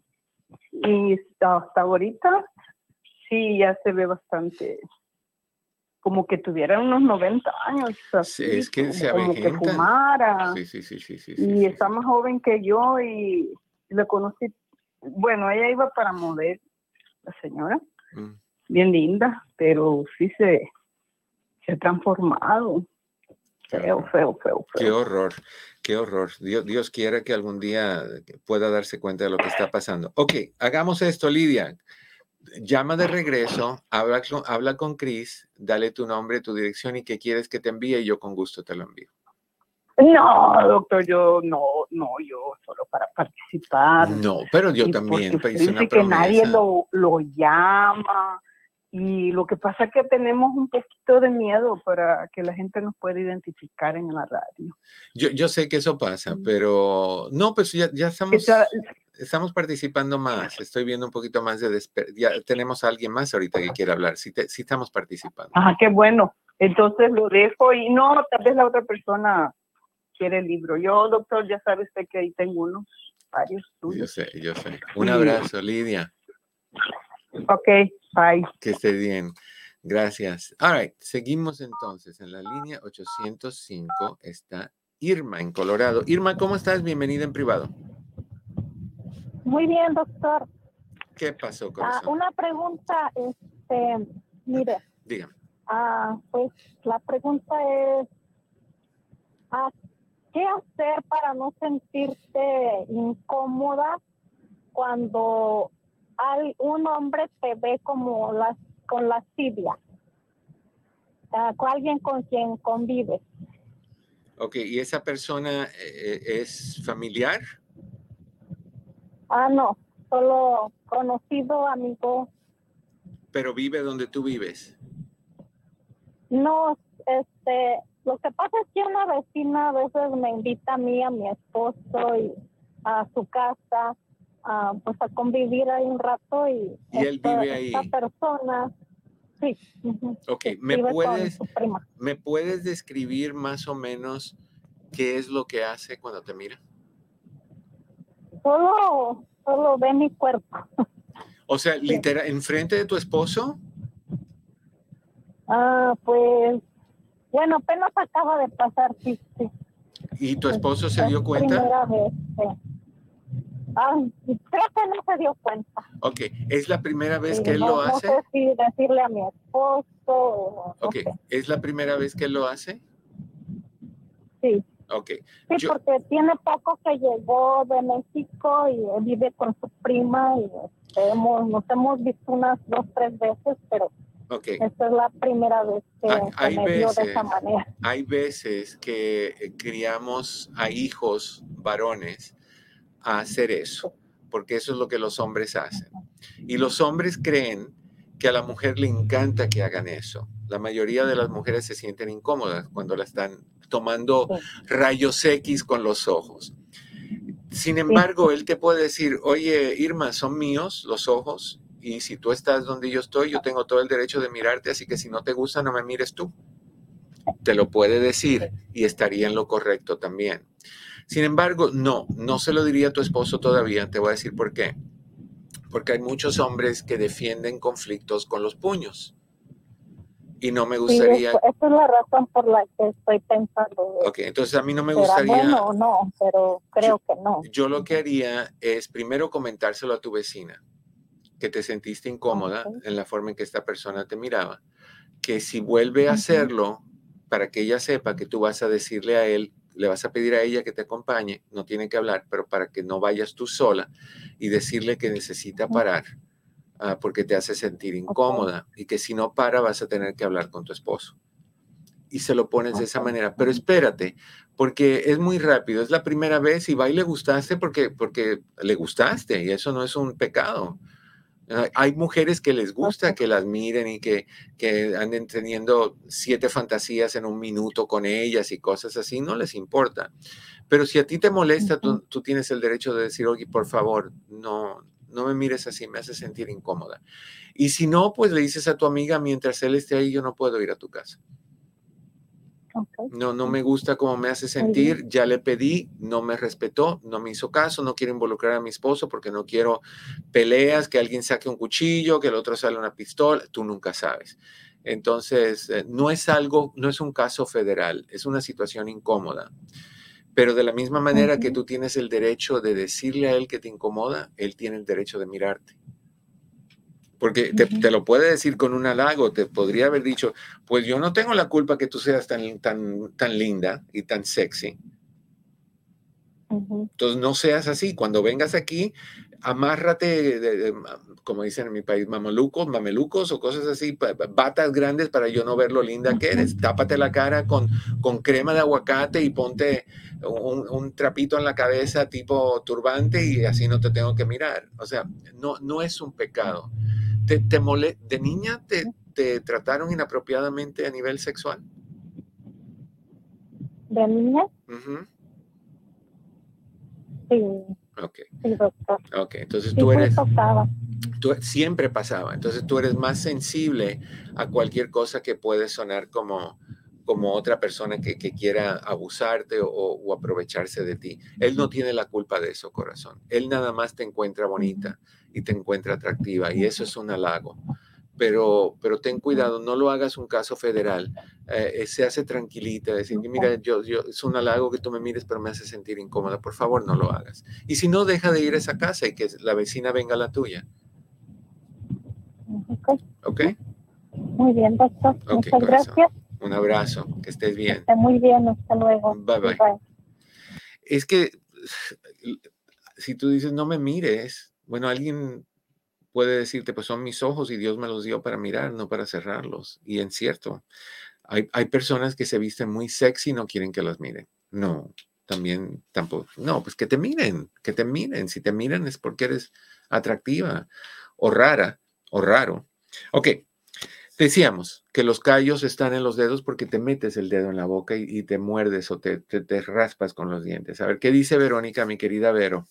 Y hasta, ahorita sí ya se ve bastante como que tuviera unos 90 años. Sí, así, es que se como que fumara. Sí, sí, sí, sí, sí, sí, y sí, está sí. más joven que yo y la conocí. Bueno, ella iba para modelo, la señora, Mm. bien linda, pero sí se, se ha transformado. Feo, horror. feo, feo, Qué feo. horror, qué horror. Dios, Dios quiera que algún día pueda darse cuenta de lo que está pasando. Ok, hagamos esto, Lidia. Llama de regreso, habla con, habla con Chris, dale tu nombre, tu dirección y qué quieres que te envíe y yo con gusto te lo envío. No, doctor, yo no, no, yo solo para participar. No, pero yo Y también hice una que nadie lo, lo llama y lo que pasa es que tenemos un poquito de miedo para que la gente nos pueda identificar en la radio. Yo, yo sé que eso pasa, Mm. pero no, pues ya, ya estamos, estamos participando más. Estoy viendo un poquito más de despe- Ya tenemos a alguien más ahorita que quiere hablar. Sí, te- sí estamos participando. Ah, qué bueno. Entonces lo dejo y no, tal vez la otra persona quiere el libro. Yo, doctor, ya sabe usted que ahí tengo unos, varios Yo tuyos. sé, yo sé. Un abrazo, Lidia. Ok, bye. Que esté bien. Gracias. All right, seguimos entonces. En la línea 805 está Irma en Colorado. Irma, ¿cómo estás? Bienvenida en privado. Muy bien, doctor. ¿Qué pasó, Ah, corazón? una pregunta, este, mire, Dígame. ah, pues la pregunta es, ah, ¿qué hacer para no sentirte incómoda cuando hay un hombre te ve como las con lascivia? Con alguien con quien convives. Ok, ¿y esa persona eh, es familiar? Ah, no, solo conocido, amigo. pero vive donde tú vives. No, este, lo que pasa es que una vecina a veces me invita a mí, a mi esposo y a su casa, a, pues a convivir ahí un rato y, ¿Y él esta- vive ahí? Esta persona, sí, Ok, ¿me puedes. ¿me puedes describir más o menos qué es lo que hace cuando te mira? Solo, solo ve mi cuerpo. O sea, literal, enfrente de tu esposo. Ah, pues, bueno, apenas acaba de pasar, sí, sí. ¿Y tu esposo se dio cuenta? Primera vez, sí. Creo que no se dio cuenta. Ok, ¿es la primera vez Sí, que él no, lo no hace? sé si decirle a mi esposo no Ok, sé. ¿es la primera vez que él lo hace? Sí, Ok, sí Yo- porque tiene poco que llegó de México y vive con su prima y este, hemos, nos hemos visto unas dos, tres veces, pero ok. esta es la primera vez que, Hay- que me vio de veces- esa manera. Hay veces que eh, criamos a hijos varones a hacer eso, porque eso es lo que los hombres hacen. Y los hombres creen que a la mujer le encanta que hagan eso. La mayoría de las mujeres se sienten incómodas cuando la están tomando rayos X con los ojos. Sin embargo, él te puede decir, oye, Irma, son míos los ojos y si tú estás donde yo estoy, yo tengo todo el derecho de mirarte, así que si no te gusta, no me mires tú. Te lo puede decir y estaría en lo correcto también. Sin embargo, no, no se lo diría a tu esposo todavía. Te voy a decir por qué. Porque hay muchos hombres que defienden conflictos con los puños. Y no me gustaría... Sí, esa es la razón por la que estoy pensando. Ok, entonces a mí no me gustaría... Bueno o no, pero creo que no. Yo lo que haría es primero comentárselo a tu vecina, que te sentiste incómoda en la forma en que esta persona te miraba, que si vuelve a hacerlo, para que ella sepa que tú vas a decirle a él, le vas a pedir a ella que te acompañe, no tiene que hablar, pero para que no vayas tú sola y decirle que necesita parar Ah, porque te hace sentir incómoda y que si no para vas a tener que hablar con tu esposo. Y se lo pones de esa manera. Pero espérate, porque es muy rápido, es la primera vez y va y le gustaste porque, porque le gustaste y eso no es un pecado. Hay mujeres que les gusta que las miren y que, que anden teniendo siete fantasías en un minuto con ellas y cosas así, no les importa. Pero si a ti te molesta, tú, tú tienes el derecho de decir, oye, por favor, no, no me mires así, me hace sentir incómoda. Y si no, pues le dices a tu amiga, mientras él esté ahí, yo no puedo ir a tu casa. No, no me gusta cómo me hace sentir, ya le pedí, no me respetó, no me hizo caso, no quiero involucrar a mi esposo porque no quiero peleas, que alguien saque un cuchillo, que el otro sale una pistola, tú nunca sabes. Entonces, eh, no es algo, no es un caso federal, es una situación incómoda. Pero de la misma manera que tú tienes el derecho de decirle a él que te incomoda, él tiene el derecho de mirarte. Porque te, lo puede decir con un halago, te podría haber dicho, pues yo no tengo la culpa que tú seas tan, tan, tan linda y tan sexy. Entonces no seas así. Cuando vengas aquí, amárrate, como dicen en mi país, mamalucos, mamelucos o cosas así, batas grandes para yo no ver lo linda que eres. Tápate la cara con, con crema de aguacate y ponte un, trapito en la cabeza tipo turbante y así no te tengo que mirar. O sea, no, no es un pecado. ¿Te, te ¿De niña te, te trataron inapropiadamente a nivel sexual? ¿De niña? Sí. Ok. Ok, entonces tú eres... Pasaba. Tú, siempre pasaba. Entonces tú eres más sensible a cualquier cosa que puede sonar como, como otra persona que, quiera abusarte o, aprovecharse de ti. Él no tiene la culpa de eso, corazón. Él nada más te encuentra bonita y te encuentra atractiva y eso es un halago. Pero, pero ten cuidado, no lo hagas un caso federal. Eh, se hace tranquilita, decir, mira, yo, yo, es un halago que tú me mires, pero me hace sentir incómoda. Por favor, no lo hagas. Y si no, deja de ir a esa casa y que la vecina venga a la tuya. ¿Ok? Muy bien, doctor. Muchas gracias. Un abrazo, que estés bien. Está muy bien, hasta luego. Bye, bye Es que si tú dices no me mires, bueno, alguien puede decirte, pues son mis ojos y Dios me los dio para mirar, no para cerrarlos. Y en cierto, hay, hay personas que se visten muy sexy y no quieren que las miren. No, también tampoco. No, pues que te miren, que te miren. Si te miran es porque eres atractiva o rara o raro. Ok, Decíamos que los callos están en los dedos porque te metes el dedo en la boca y, te muerdes o te, te, raspas con los dientes. A ver, ¿qué dice Verónica, mi querida Vero?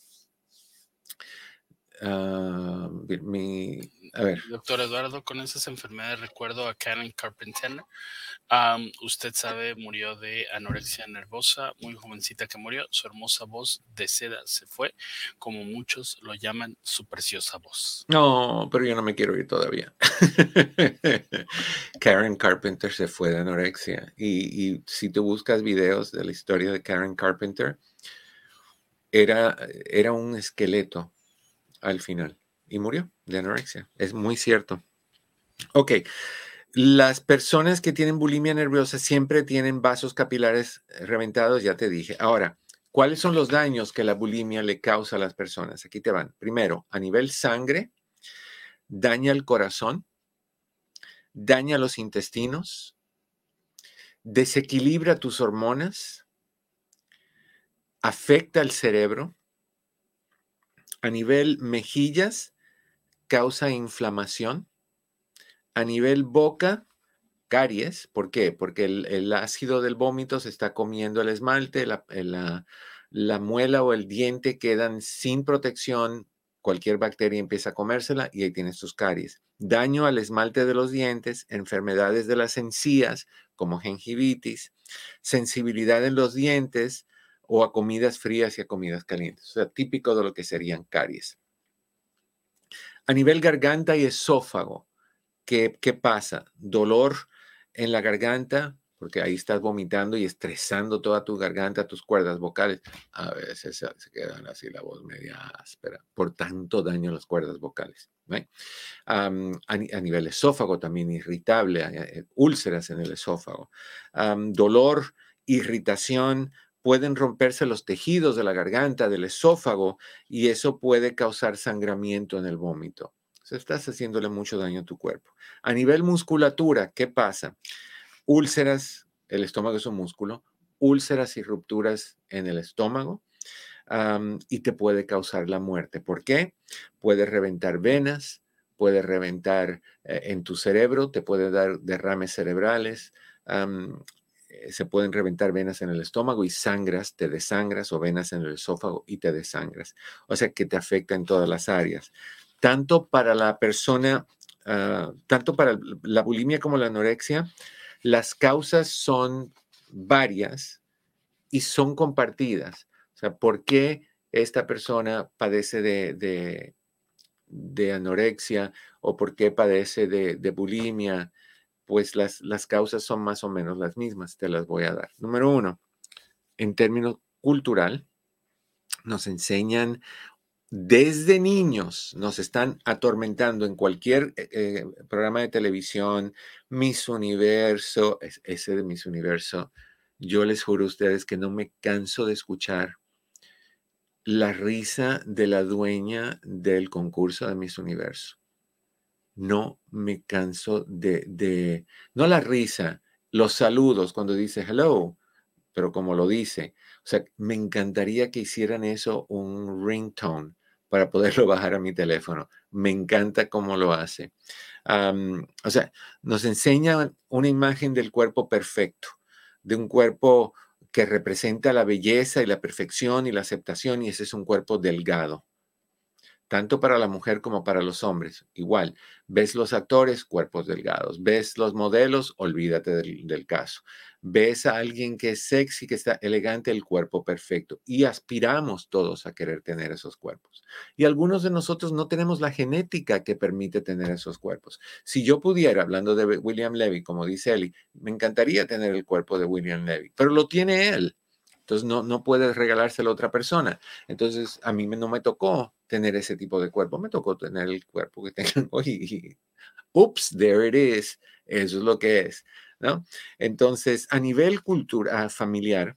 Ah, mi, a ver. Doctor Eduardo, con esas enfermedades recuerdo a Karen Carpenter. usted sabe, murió de anorexia nervosa, muy jovencita que murió. Su hermosa voz de seda se fue, como muchos lo llaman, su preciosa voz. No, pero yo no me quiero ir todavía. Karen Carpenter se fue de anorexia. Y, y si tú buscas videos de la historia de Karen Carpenter, era, era un esqueleto al final y murió de anorexia. Es muy cierto. Ok, las personas que tienen bulimia nerviosa siempre tienen vasos capilares reventados, ya te dije. Ahora, ¿cuáles son los daños que la bulimia le causa a las personas? Aquí te van. Primero, a nivel sangre, daña el corazón, daña los intestinos, desequilibra tus hormonas, afecta el cerebro, a nivel mejillas, causa inflamación. A nivel boca, caries. ¿Por qué? Porque el, ácido del vómito se está comiendo el esmalte, la, la, muela o el diente quedan sin protección, cualquier bacteria empieza a comérsela y ahí tienes tus caries. Daño al esmalte de los dientes, enfermedades de las encías como gingivitis, sensibilidad en los dientes o a comidas frías y a comidas calientes. O sea, típico de lo que serían caries. A nivel garganta y esófago, ¿qué, qué pasa? Dolor en la garganta, porque ahí estás vomitando y estresando toda tu garganta, tus cuerdas vocales. A veces se, quedan así la voz media áspera por tanto daño en las cuerdas vocales. a, nivel esófago también irritable, eh, úlceras en el esófago, dolor, irritación, pueden romperse los tejidos de la garganta, del esófago, y eso puede causar sangramiento en el vómito. Sea, estás haciéndole mucho daño a tu cuerpo. A nivel musculatura, ¿qué pasa? úlceras, el estómago es un músculo, úlceras y rupturas en el estómago y te puede causar la muerte. ¿Por qué? Puede reventar venas, puede reventar eh, en tu cerebro, te puede dar derrames cerebrales, eh, se pueden reventar venas en el estómago y sangras, te desangras o venas en el esófago y te desangras. O sea que te afecta en todas las áreas. Tanto para la persona, ah, tanto para la bulimia como la anorexia, las causas son varias y son compartidas. O sea, ¿por qué esta persona padece de, de, anorexia o por qué padece de, bulimia? Pues las, las causas son más o menos las mismas, te las voy a dar. Número uno, en términos cultural, nos enseñan desde niños nos están atormentando en cualquier eh, eh, programa de televisión, Miss Universo, ese de Miss Universo, yo les juro a ustedes que no me canso de escuchar la risa de la dueña del concurso de Miss Universo. No me canso de, de, no la risa, los saludos cuando dice hello, pero como lo dice. O sea, me encantaría que hicieran eso un ringtone para poderlo bajar a mi teléfono. Me encanta cómo lo hace. o sea, nos enseña una imagen del cuerpo perfecto, de un cuerpo que representa la belleza y la perfección y la aceptación, y ese es un cuerpo delgado tanto para la mujer como para los hombres. Igual, ves los actores, cuerpos delgados, ves los modelos, olvídate del, caso. Ves a alguien que es sexy, que está elegante, el cuerpo perfecto. Y aspiramos todos a querer tener esos cuerpos. Y algunos de nosotros no tenemos la genética que permite tener esos cuerpos. Si yo pudiera, hablando de William Levy, como dice Eli, me encantaría tener el cuerpo de William Levy, pero lo tiene él. Entonces no, no puedes regalárselo a otra persona. Entonces a mí no me tocó tener ese tipo de cuerpo, me tocó tener el cuerpo que tengo y, ups, there it is. Eso es lo que es, ¿no? Entonces, a nivel cultura familiar,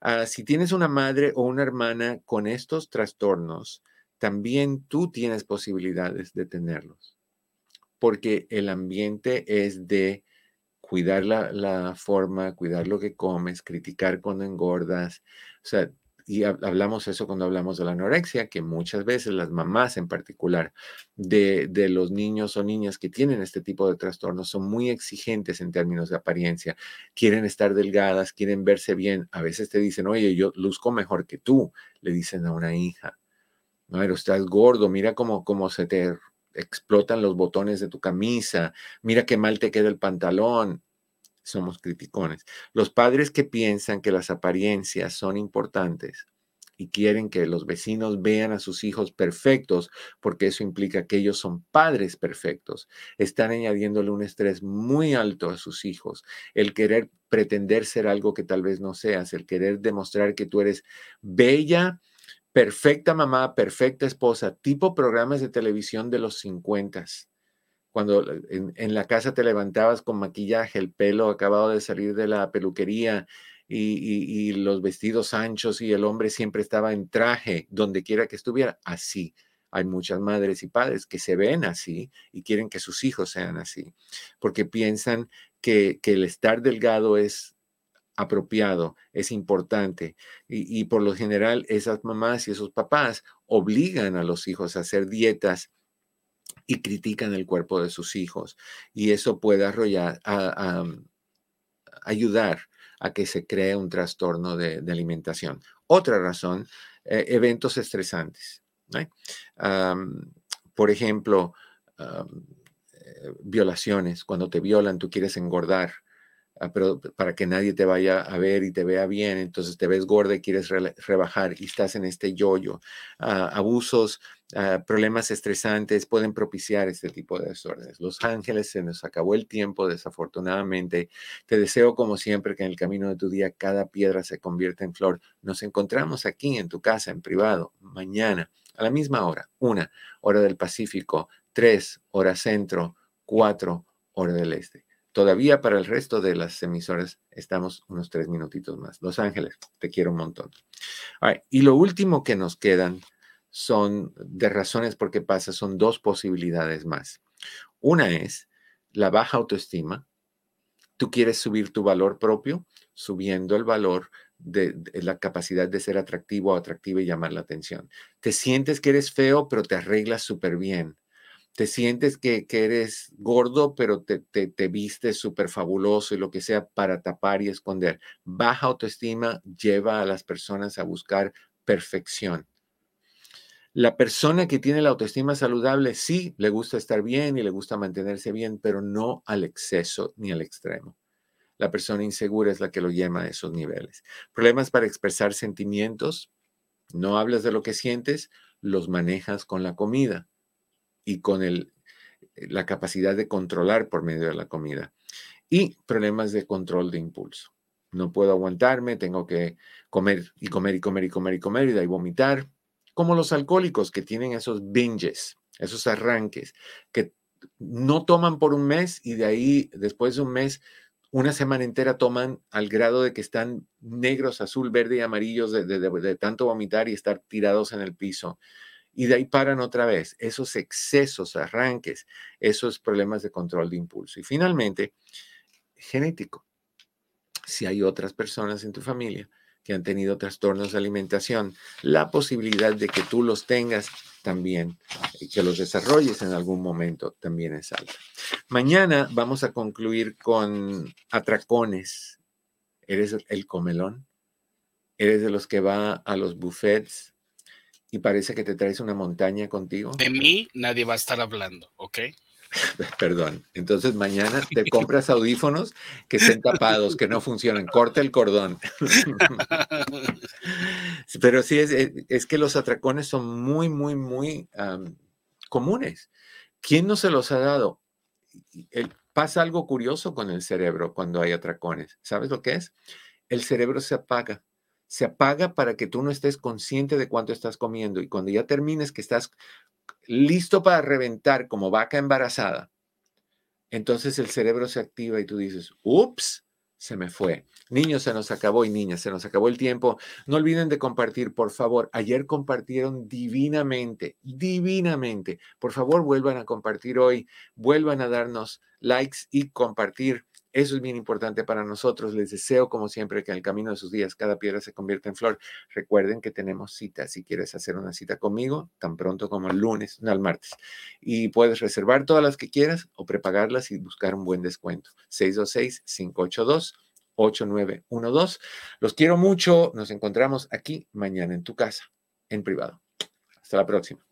ah, si tienes una madre o una hermana con estos trastornos, también tú tienes posibilidades de tenerlos, porque el ambiente es de cuidar la, forma, cuidar lo que comes, criticar cuando engordas. O sea, y hablamos eso cuando hablamos de la anorexia, que muchas veces las mamás en particular de, de, los niños o niñas que tienen este tipo de trastornos son muy exigentes en términos de apariencia. Quieren estar delgadas, quieren verse bien. A veces te dicen, oye, yo luzco mejor que tú, le dicen a una hija. No, pero estás gordo, mira cómo, cómo se te explotan los botones de tu camisa, mira qué mal te queda el pantalón. Somos criticones. Los padres que piensan que las apariencias son importantes y quieren que los vecinos vean a sus hijos perfectos, porque eso implica que ellos son padres perfectos, están añadiéndole un estrés muy alto a sus hijos. El querer pretender ser algo que tal vez no seas, el querer demostrar que tú eres bella, perfecta mamá, perfecta esposa, tipo programas de televisión de los 50 cuando en, la casa te levantabas con maquillaje, el pelo acabado de salir de la peluquería y, los vestidos anchos y el hombre siempre estaba en traje, donde quiera que estuviera, así. Hay muchas madres y padres que se ven así y quieren que sus hijos sean así, porque piensan que, el estar delgado es apropiado, es importante. Y, por lo general, esas mamás y esos papás obligan a los hijos a hacer dietas y critican el cuerpo de sus hijos. Y eso puede arrollar, ayudar a que se cree un trastorno de, alimentación. Otra razón, eh, eventos estresantes. por ejemplo, eh, violaciones, cuando te violan, tú quieres engordar, pero para que nadie te vaya a ver y te vea bien, entonces te ves gorda y quieres rebajar y estás en este yoyo. Ah, abusos, ah, problemas estresantes pueden propiciar este tipo de desórdenes. Los ángeles, se nos acabó el tiempo, desafortunadamente. Te deseo, como siempre, que en el camino de tu día cada piedra se convierta en flor. Nos encontramos aquí en tu casa, en privado, mañana, a la misma hora, una hora del Pacífico, tres hora centro, 4 hora del este. Todavía para el resto de las emisoras estamos unos tres minutitos más. Los Ángeles, te quiero un montón. y lo último que nos quedan son de razones por qué pasa, son dos posibilidades más. Una es la baja autoestima. Tú quieres subir tu valor propio, subiendo el valor de, de, la capacidad de ser atractivo o atractiva y llamar la atención. Te sientes que eres feo, pero te arreglas súper bien te sientes que, eres gordo, pero te, te, te vistes súper fabuloso y lo que sea para tapar y esconder. Baja autoestima lleva a las personas a buscar perfección. La persona que tiene la autoestima saludable sí le gusta estar bien y le gusta mantenerse bien, pero no al exceso ni al extremo. La persona insegura es la que lo llama a esos niveles. Problemas para expresar sentimientos. No hablas de lo que sientes, los manejas con la comida y con el, eh, la capacidad de controlar por medio de la comida. Y problemas de control de impulso. No puedo aguantarme, tengo que comer y comer y comer y comer y comer y de ahí vomitar. Como los alcohólicos que tienen esos binges, esos arranques, que no toman por un mes y de ahí, después de un mes, una semana entera toman al grado de que están negros, azul, verde y amarillos de, de tanto vomitar y estar tirados en el piso y de ahí paran otra vez esos excesos, arranques, esos problemas de control de impulso. Y finalmente, genético. Si hay otras personas en tu familia que han tenido trastornos de alimentación, la posibilidad de que tú los tengas también y que los desarrolles en algún momento también es alta. Mañana vamos a concluir con atracones. ¿Eres el comelón? ¿Eres de los que va a los buffets y parece que te traes una montaña contigo. De mí nadie va a estar hablando, ¿ok? Perdón. Entonces mañana te compras audífonos que estén tapados, que no funcionan. Corta el cordón. Pero sí, es, es, que los atracones son muy, muy, muy comunes. ¿Quién no se los ha dado? El, pasa algo curioso con el cerebro cuando hay atracones. ¿Sabes lo que es? El cerebro se apaga se apaga para que tú no estés consciente de cuánto estás comiendo y cuando ya termines que estás listo para reventar como vaca embarazada, entonces el cerebro se activa y tú dices, ups, se me fue. Niños, se nos acabó y niñas, se nos acabó el tiempo. No olviden de compartir, por favor. Ayer compartieron divinamente, divinamente. Por favor, vuelvan a compartir hoy, vuelvan a darnos likes y compartir eso es bien importante para nosotros. Les deseo, como siempre, que en el camino de sus días cada piedra se convierta en flor. Recuerden que tenemos cita. Si quieres hacer una cita conmigo, tan pronto como el lunes, no el martes. Y puedes reservar todas las que quieras o prepagarlas y buscar un buen descuento. 626-582-8912. Los quiero mucho. Nos encontramos aquí mañana en tu casa, en privado. Hasta la próxima.